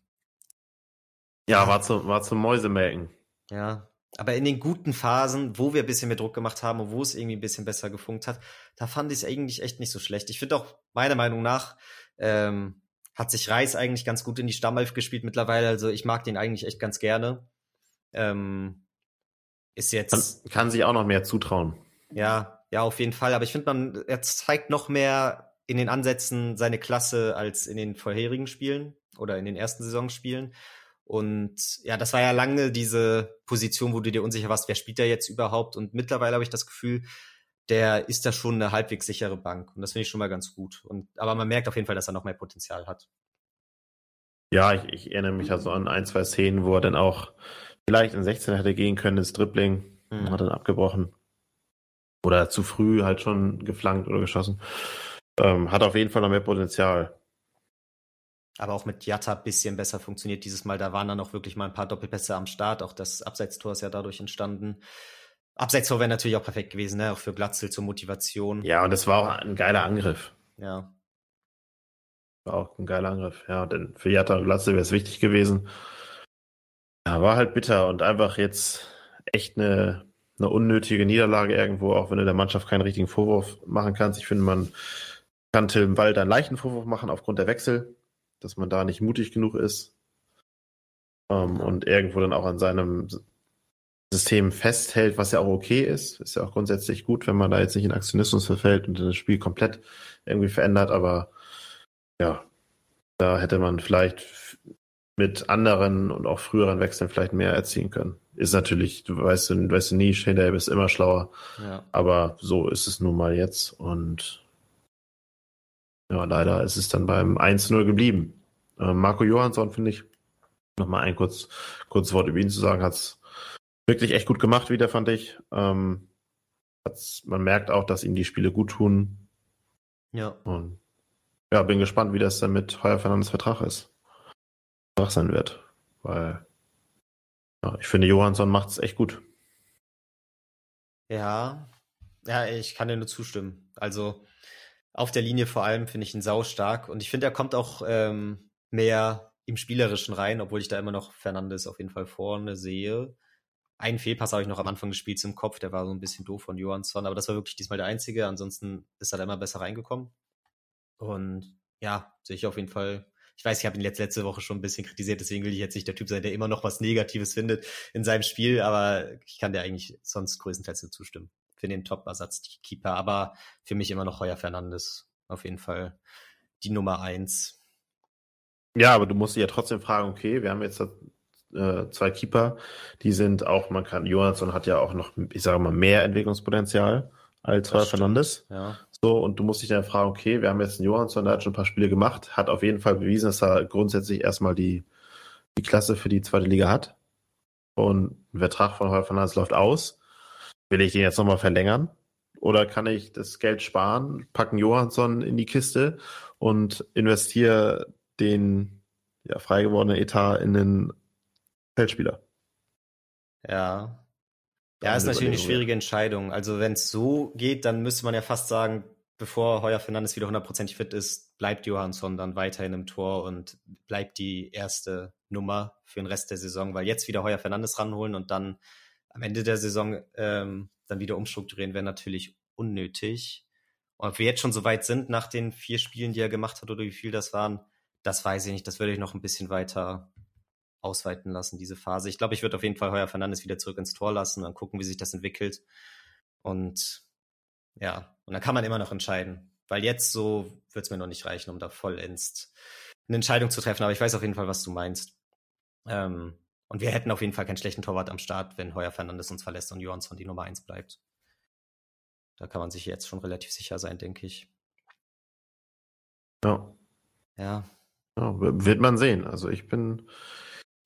Ja, war zum, war zum Mäusemelken. Ja. Aber in den guten Phasen, wo wir ein bisschen mehr Druck gemacht haben und wo es irgendwie ein bisschen besser gefunkt hat, da fand ich es eigentlich echt nicht so schlecht. Ich finde auch, meiner Meinung nach, ähm, hat sich Reis eigentlich ganz gut in die Stammelf gespielt mittlerweile. Also ich mag den eigentlich echt ganz gerne. Ähm, ist jetzt. Kann, kann sich auch noch mehr zutrauen. Ja, ja, auf jeden Fall. Aber ich finde, man, er zeigt noch mehr in den Ansätzen seine Klasse als in den vorherigen Spielen oder in den ersten Saisonspielen. Und ja, das war ja lange diese Position, wo du dir unsicher warst, wer spielt da jetzt überhaupt. Und mittlerweile habe ich das Gefühl, der ist da schon eine halbwegs sichere Bank. Und das finde ich schon mal ganz gut. Und, aber man merkt auf jeden Fall, dass er noch mehr Potenzial hat. Ja, ich, ich erinnere mich also an ein, zwei Szenen, wo er dann auch vielleicht in 16 hätte gehen können ins Dribbling. Mhm. Hat dann abgebrochen. Oder zu früh halt schon geflankt oder geschossen. Ähm, hat auf jeden Fall noch mehr Potenzial. Aber auch mit Jatta bisschen besser funktioniert dieses Mal. Da waren dann auch wirklich mal ein paar Doppelpässe am Start. Auch das Abseitstor ist ja dadurch entstanden. Abseitstor wäre natürlich auch perfekt gewesen, ne? auch für Glatzel zur Motivation. Ja, und es war auch ein geiler Angriff. Ja. War auch ein geiler Angriff, ja. Denn für Jatta und Glatzel wäre es wichtig gewesen. Ja, war halt bitter und einfach jetzt echt eine, eine unnötige Niederlage irgendwo, auch wenn du der Mannschaft keinen richtigen Vorwurf machen kannst. Ich finde, man kann Tim Wald einen leichten Vorwurf machen aufgrund der Wechsel dass man da nicht mutig genug ist ähm, und irgendwo dann auch an seinem System festhält, was ja auch okay ist. Ist ja auch grundsätzlich gut, wenn man da jetzt nicht in Aktionismus verfällt und das Spiel komplett irgendwie verändert, aber ja, da hätte man vielleicht mit anderen und auch früheren Wechseln vielleicht mehr erzielen können. Ist natürlich, du weißt, du weißt du nie, Shane ist immer schlauer. Ja. Aber so ist es nun mal jetzt und ja, leider ist es dann beim 1-0 geblieben. Äh, Marco Johansson, finde ich, nochmal ein kurz, kurzes Wort über ihn zu sagen, hat es wirklich echt gut gemacht wieder, fand ich. Ähm, man merkt auch, dass ihm die Spiele gut tun. Ja. Und ja, bin gespannt, wie das dann mit Heuer Fernandes Vertrag ist. Vertrag sein wird. Weil ja, ich finde, Johansson macht es echt gut. Ja, ja, ich kann dir nur zustimmen. Also auf der Linie vor allem finde ich ihn sau stark und ich finde, er kommt auch ähm, mehr im Spielerischen rein, obwohl ich da immer noch Fernandes auf jeden Fall vorne sehe. Einen Fehlpass habe ich noch am Anfang des Spiels im Kopf, der war so ein bisschen doof von Johansson, aber das war wirklich diesmal der einzige. Ansonsten ist er da immer besser reingekommen. Und ja, sehe ich auf jeden Fall. Ich weiß, ich habe ihn jetzt letzte Woche schon ein bisschen kritisiert, deswegen will ich jetzt nicht der Typ sein, der immer noch was Negatives findet in seinem Spiel, aber ich kann dir eigentlich sonst größtenteils nur zustimmen für den Top-Ersatz-Keeper, aber für mich immer noch Heuer Fernandes. Auf jeden Fall die Nummer eins. Ja, aber du musst dich ja trotzdem fragen, okay, wir haben jetzt äh, zwei Keeper, die sind auch, man kann, Johansson hat ja auch noch, ich sage mal, mehr Entwicklungspotenzial als Heuer Fernandes. Ja. So, und du musst dich dann fragen, okay, wir haben jetzt einen Johansson, der hat schon ein paar Spiele gemacht, hat auf jeden Fall bewiesen, dass er grundsätzlich erstmal die, die Klasse für die zweite Liga hat. Und ein Vertrag von Heuer Fernandes läuft aus. Will ich den jetzt nochmal verlängern? Oder kann ich das Geld sparen, packen Johansson in die Kiste und investiere den ja, frei Etat in den Feldspieler? Ja. Ja, ist natürlich eine schwierige Entscheidung. Also wenn es so geht, dann müsste man ja fast sagen, bevor Heuer Fernandes wieder hundertprozentig fit ist, bleibt Johansson dann weiterhin im Tor und bleibt die erste Nummer für den Rest der Saison, weil jetzt wieder Heuer Fernandes ranholen und dann am Ende der Saison ähm, dann wieder umstrukturieren, wäre natürlich unnötig. Und ob wir jetzt schon so weit sind nach den vier Spielen, die er gemacht hat oder wie viel das waren, das weiß ich nicht. Das würde ich noch ein bisschen weiter ausweiten lassen, diese Phase. Ich glaube, ich würde auf jeden Fall Heuer Fernandes wieder zurück ins Tor lassen und dann gucken, wie sich das entwickelt. Und ja, und dann kann man immer noch entscheiden. Weil jetzt so wird es mir noch nicht reichen, um da vollends eine Entscheidung zu treffen. Aber ich weiß auf jeden Fall, was du meinst. Ähm, und wir hätten auf jeden Fall keinen schlechten Torwart am Start, wenn Heuer Fernandes uns verlässt und Johansson die Nummer eins bleibt. Da kann man sich jetzt schon relativ sicher sein, denke ich. Ja. Ja. ja wird man sehen. Also ich bin,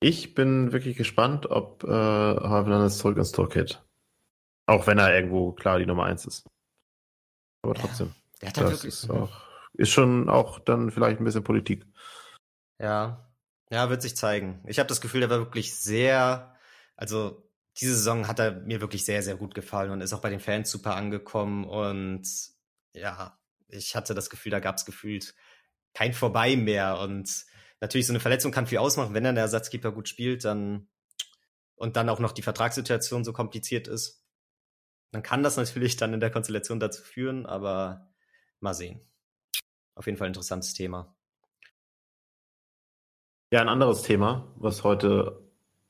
ich bin wirklich gespannt, ob äh, Fernandes zurück ins Tor geht. Auch wenn er irgendwo klar die Nummer eins ist. Aber trotzdem. Der hat das ist, auch, ist schon auch dann vielleicht ein bisschen Politik. Ja, ja, wird sich zeigen. Ich habe das Gefühl, der war wirklich sehr, also diese Saison hat er mir wirklich sehr, sehr gut gefallen und ist auch bei den Fans super angekommen. Und ja, ich hatte das Gefühl, da gab es gefühlt kein Vorbei mehr. Und natürlich, so eine Verletzung kann viel ausmachen. Wenn dann der Ersatzkeeper gut spielt, dann und dann auch noch die Vertragssituation so kompliziert ist, dann kann das natürlich dann in der Konstellation dazu führen, aber mal sehen. Auf jeden Fall interessantes Thema. Ja, ein anderes Thema, was heute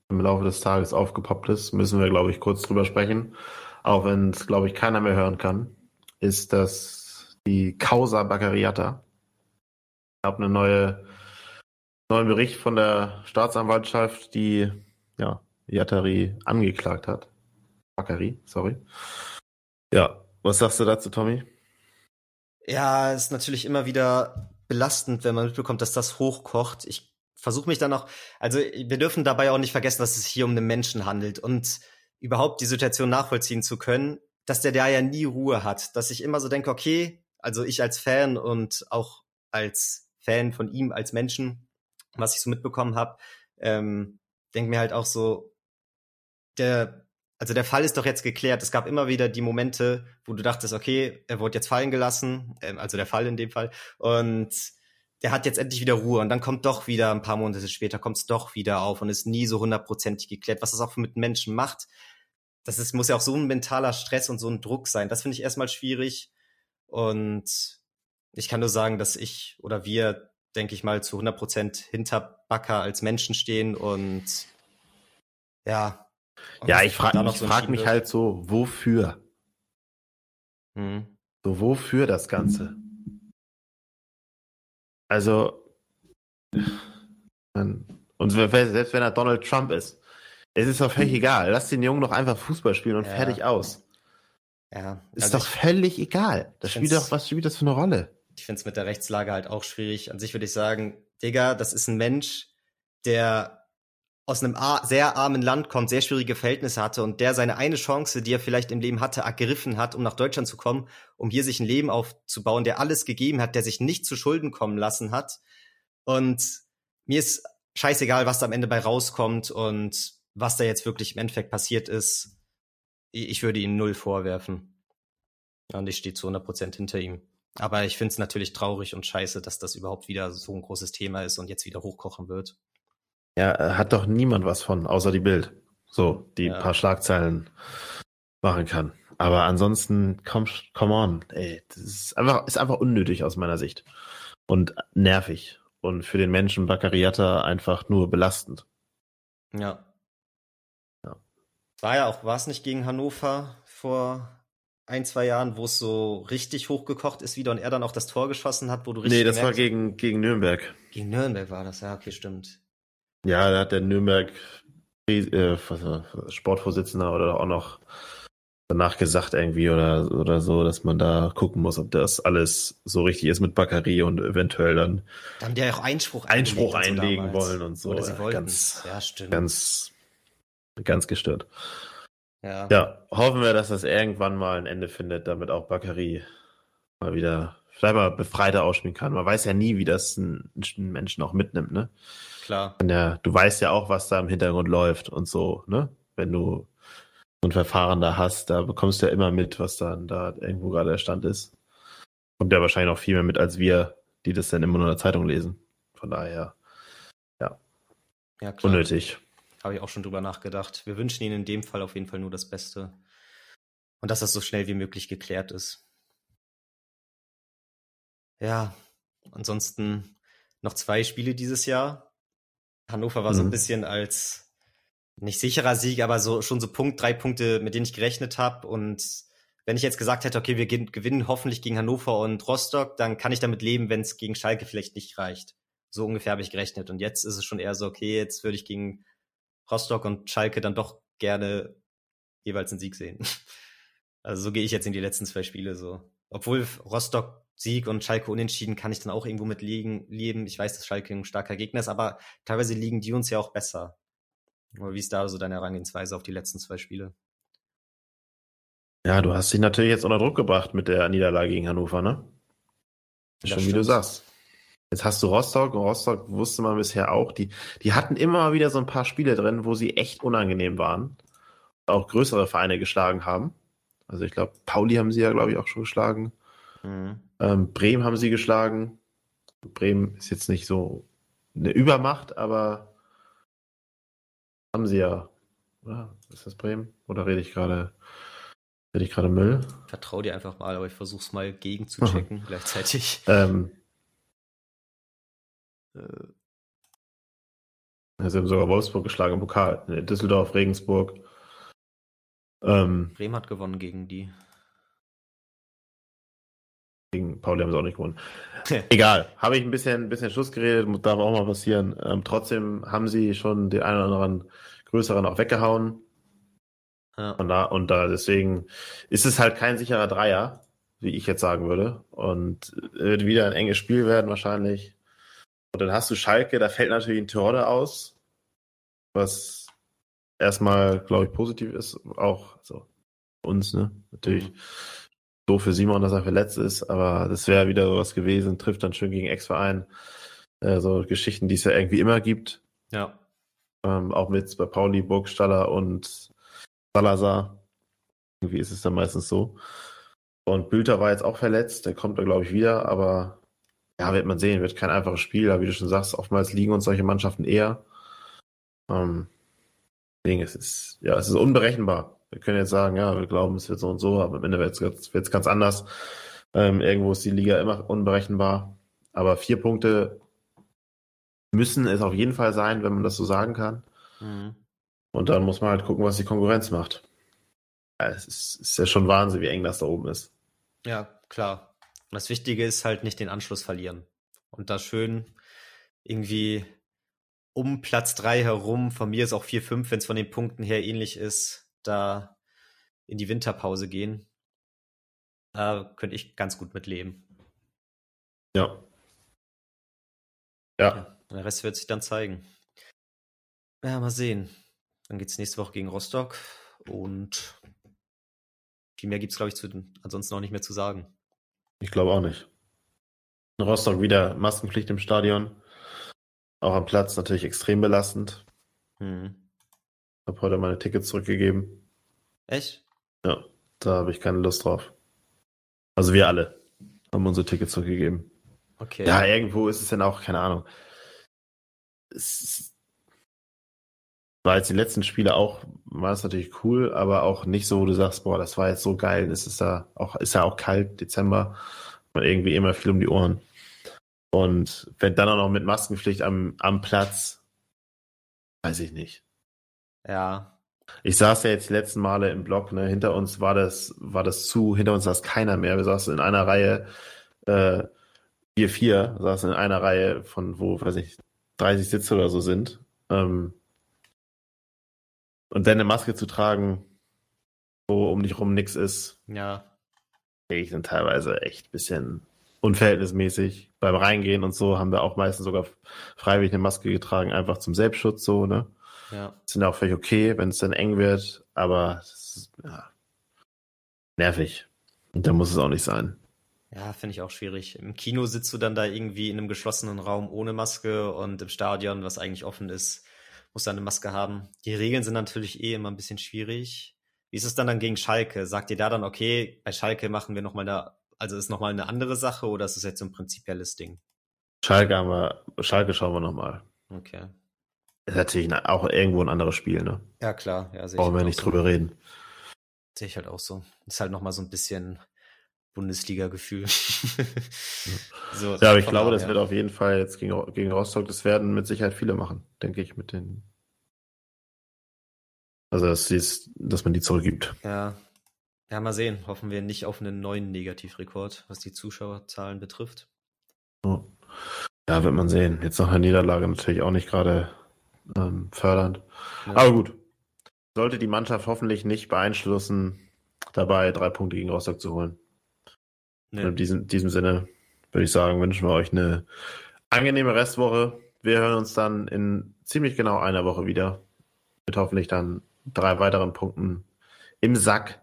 im Laufe des Tages aufgepoppt ist, müssen wir, glaube ich, kurz drüber sprechen, auch wenn es, glaube ich, keiner mehr hören kann, ist das die Causa Baccariata. Ich habe einen neue, neuen Bericht von der Staatsanwaltschaft, die ja, Yattari angeklagt hat. Baccari, sorry. Ja, was sagst du dazu, Tommy? Ja, ist natürlich immer wieder belastend, wenn man mitbekommt, dass das hochkocht. Ich versuche mich dann noch, also wir dürfen dabei auch nicht vergessen, dass es hier um einen Menschen handelt und überhaupt die Situation nachvollziehen zu können, dass der da ja nie Ruhe hat, dass ich immer so denke, okay, also ich als Fan und auch als Fan von ihm als Menschen, was ich so mitbekommen habe, ähm, denke mir halt auch so, der, also der Fall ist doch jetzt geklärt. Es gab immer wieder die Momente, wo du dachtest, okay, er wurde jetzt fallen gelassen, ähm, also der Fall in dem Fall, und der hat jetzt endlich wieder Ruhe und dann kommt doch wieder ein paar Monate später kommt es doch wieder auf und ist nie so hundertprozentig geklärt, was das auch mit Menschen macht. Das ist, muss ja auch so ein mentaler Stress und so ein Druck sein. Das finde ich erstmal schwierig und ich kann nur sagen, dass ich oder wir, denke ich mal, zu 100 Prozent hinter Bakker als Menschen stehen und ja. Und ja, ich frage so frag mich halt so, wofür? Hm. So, wofür das Ganze? Also, und selbst wenn er Donald Trump ist, es ist doch völlig hm. egal. Lass den Jungen doch einfach Fußball spielen und ja. fertig aus. Ja. Ist also doch ich, völlig egal. Das spielt doch, was spielt das für eine Rolle? Ich finde es mit der Rechtslage halt auch schwierig. An sich würde ich sagen, Digga, das ist ein Mensch, der aus einem sehr armen Land kommt, sehr schwierige Verhältnisse hatte und der seine eine Chance, die er vielleicht im Leben hatte, ergriffen hat, um nach Deutschland zu kommen, um hier sich ein Leben aufzubauen, der alles gegeben hat, der sich nicht zu Schulden kommen lassen hat. Und mir ist scheißegal, was da am Ende bei rauskommt und was da jetzt wirklich im Endeffekt passiert ist. Ich würde ihm null vorwerfen. Und ich stehe zu 100 Prozent hinter ihm. Aber ich finde es natürlich traurig und scheiße, dass das überhaupt wieder so ein großes Thema ist und jetzt wieder hochkochen wird. Ja, äh, hat doch niemand was von, außer die Bild. So, die ja. paar Schlagzeilen machen kann. Aber ansonsten, komm, come on, ey, das ist einfach, ist einfach unnötig aus meiner Sicht. Und nervig. Und für den Menschen Baccariata einfach nur belastend. Ja. ja. War ja auch, war es nicht gegen Hannover vor ein, zwei Jahren, wo es so richtig hochgekocht ist wieder und er dann auch das Tor geschossen hat, wo du richtig. Nee, das war gegen, gegen Nürnberg. Gegen Nürnberg war das, ja, okay, stimmt. Ja, da hat der Nürnberg äh, Sportvorsitzender oder auch noch danach gesagt irgendwie oder, oder so, dass man da gucken muss, ob das alles so richtig ist mit Bakary und eventuell dann. Da haben die ja auch Einspruch, Einspruch einlegen so wollen und so. Oder sie wollten ganz, ja, stimmt. Ganz, ganz gestört. Ja. ja, hoffen wir, dass das irgendwann mal ein Ende findet, damit auch Bakary mal wieder vielleicht mal befreiter ausspielen kann. Man weiß ja nie, wie das ein, ein Menschen auch mitnimmt, ne? Klar. Ja, du weißt ja auch, was da im Hintergrund läuft und so, ne? Wenn du so ein Verfahren da hast, da bekommst du ja immer mit, was dann da irgendwo gerade der Stand ist. Kommt ja wahrscheinlich noch viel mehr mit als wir, die das dann immer nur in der Zeitung lesen. Von daher, ja. Ja, klar. Unnötig. Habe ich auch schon drüber nachgedacht. Wir wünschen Ihnen in dem Fall auf jeden Fall nur das Beste. Und dass das so schnell wie möglich geklärt ist. Ja, ansonsten noch zwei Spiele dieses Jahr. Hannover war mhm. so ein mhm. bisschen als nicht sicherer Sieg, aber so schon so Punkt, drei Punkte, mit denen ich gerechnet habe. Und wenn ich jetzt gesagt hätte, okay, wir gewinnen hoffentlich gegen Hannover und Rostock, dann kann ich damit leben, wenn es gegen Schalke vielleicht nicht reicht. So ungefähr habe ich gerechnet. Und jetzt ist es schon eher so, okay, jetzt würde ich gegen Rostock und Schalke dann doch gerne jeweils einen Sieg sehen. Also so gehe ich jetzt in die letzten zwei Spiele so. Obwohl Rostock Sieg und Schalke unentschieden kann ich dann auch irgendwo mit liegen, leben. Ich weiß, dass Schalke ein starker Gegner ist, aber teilweise liegen die uns ja auch besser. Oder wie ist da so deine Herangehensweise auf die letzten zwei Spiele? Ja, du hast dich natürlich jetzt unter Druck gebracht mit der Niederlage gegen Hannover, ne? Das Schon stimmt. wie du sagst. Jetzt hast du Rostock und Rostock wusste man bisher auch, die, die hatten immer wieder so ein paar Spiele drin, wo sie echt unangenehm waren. Auch größere Vereine geschlagen haben. Also ich glaube, Pauli haben sie ja, glaube ich, auch schon geschlagen. Mhm. Ähm, Bremen haben sie geschlagen. Bremen ist jetzt nicht so eine Übermacht, aber haben sie ja Oder? Ist das Bremen? Oder rede ich gerade rede ich gerade Müll? Vertrau dir einfach mal, aber ich versuche es mal gegen zu checken gleichzeitig. Ähm, äh, sie haben sogar Wolfsburg geschlagen im Pokal. Düsseldorf, Regensburg. Ähm, Bremen hat gewonnen gegen die. Gegen Pauli haben sie auch nicht gewonnen. Egal, habe ich ein bisschen, ein bisschen Schluss geredet, darf auch mal passieren. Ähm, trotzdem haben sie schon den einen oder anderen größeren auch weggehauen. Ja. Und, da, und da deswegen ist es halt kein sicherer Dreier, wie ich jetzt sagen würde. Und wird wieder ein enges Spiel werden wahrscheinlich. Und dann hast du Schalke, da fällt natürlich ein Torde aus, was erstmal, glaube ich, positiv ist, auch so uns, ne? Natürlich mhm. doof für Simon, dass er verletzt ist, aber das wäre wieder sowas gewesen, trifft dann schön gegen Ex-Verein. Äh, so Geschichten, die es ja irgendwie immer gibt. Ja. Ähm, auch mit bei Pauli, Burgstaller und Salazar. Irgendwie ist es dann meistens so. Und Bülter war jetzt auch verletzt, der kommt da, glaube ich, wieder, aber ja, wird man sehen, wird kein einfaches Spiel, aber wie du schon sagst, oftmals liegen uns solche Mannschaften eher. Ähm, deswegen es ist ja, es ist unberechenbar. Wir können jetzt sagen, ja, wir glauben, es wird so und so, aber am Ende wird es ganz anders. Ähm, irgendwo ist die Liga immer unberechenbar. Aber vier Punkte müssen es auf jeden Fall sein, wenn man das so sagen kann. Mhm. Und dann muss man halt gucken, was die Konkurrenz macht. Ja, es ist, ist ja schon Wahnsinn, wie eng das da oben ist. Ja, klar. Und das Wichtige ist halt nicht den Anschluss verlieren. Und da schön irgendwie um Platz 3 herum, von mir ist auch 4, 5, wenn es von den Punkten her ähnlich ist, da in die Winterpause gehen. Da könnte ich ganz gut mit leben. Ja. Ja. ja. Der Rest wird sich dann zeigen. Ja, mal sehen. Dann geht es nächste Woche gegen Rostock und viel mehr gibt es, glaube ich, zu, ansonsten auch nicht mehr zu sagen. Ich glaube auch nicht. In Rostock wieder Maskenpflicht im Stadion. Auch am Platz natürlich extrem belastend. Hm. Habe heute meine Tickets zurückgegeben. Echt? Ja, da habe ich keine Lust drauf. Also wir alle haben unsere Tickets zurückgegeben. Okay. Ja, irgendwo ist es dann auch, keine Ahnung. Es war jetzt die letzten Spiele auch, war es natürlich cool, aber auch nicht so, wo du sagst, boah, das war jetzt so geil. Es ist da auch, ist ja auch kalt, Dezember. Man irgendwie immer viel um die Ohren. Und wenn dann auch noch mit Maskenpflicht am, am Platz, weiß ich nicht. Ja. Ich saß ja jetzt die letzten Male im Block, ne, hinter uns war das, war das zu, hinter uns saß keiner mehr. Wir saßen in einer Reihe, äh, wir vier saßen in einer Reihe von, wo, weiß ich, 30 Sitze oder so sind. Ähm, und dann eine Maske zu tragen, wo um dich rum nichts ist. Ja. Ich dann teilweise echt ein bisschen unverhältnismäßig. Beim Reingehen und so haben wir auch meistens sogar freiwillig eine Maske getragen, einfach zum Selbstschutz so, ne? Ja. Sind ja auch völlig okay, wenn es dann eng wird, aber ist, ja, nervig. Und da muss es auch nicht sein. Ja, finde ich auch schwierig. Im Kino sitzt du dann da irgendwie in einem geschlossenen Raum ohne Maske und im Stadion, was eigentlich offen ist, musst du eine Maske haben. Die Regeln sind natürlich eh immer ein bisschen schwierig. Wie ist es dann dann gegen Schalke? Sagt ihr da dann, okay, bei Schalke machen wir nochmal eine, also ist nochmal eine andere Sache oder ist es jetzt so ein prinzipielles Ding? Schalke haben wir, Schalke schauen wir nochmal. Okay. Ist natürlich auch irgendwo ein anderes Spiel, ne? Ja, klar. Ja, Brauchen wir nicht so. drüber reden. Sehe ich halt auch so. Ist halt nochmal so ein bisschen Bundesliga-Gefühl. so, ja, aber ich glaube, das ja. wird auf jeden Fall jetzt gegen, gegen Rostock, das werden mit Sicherheit viele machen, denke ich, mit den. Also, dass, dass man die zurückgibt. Ja. Ja, mal sehen. Hoffen wir nicht auf einen neuen Negativrekord, was die Zuschauerzahlen betrifft. Ja, wird man sehen. Jetzt noch eine Niederlage natürlich auch nicht gerade ähm, fördernd. Ja. Aber gut. Sollte die Mannschaft hoffentlich nicht beeinflussen, dabei drei Punkte gegen Rostock zu holen. Nee. In diesem, diesem Sinne würde ich sagen, wünschen wir euch eine angenehme Restwoche. Wir hören uns dann in ziemlich genau einer Woche wieder. Mit hoffentlich dann drei weiteren Punkten im Sack.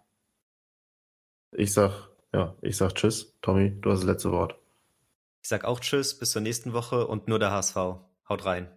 Ich sag, ja, ich sag Tschüss. Tommy, du hast das letzte Wort. Ich sag auch Tschüss, bis zur nächsten Woche und nur der HSV. Haut rein.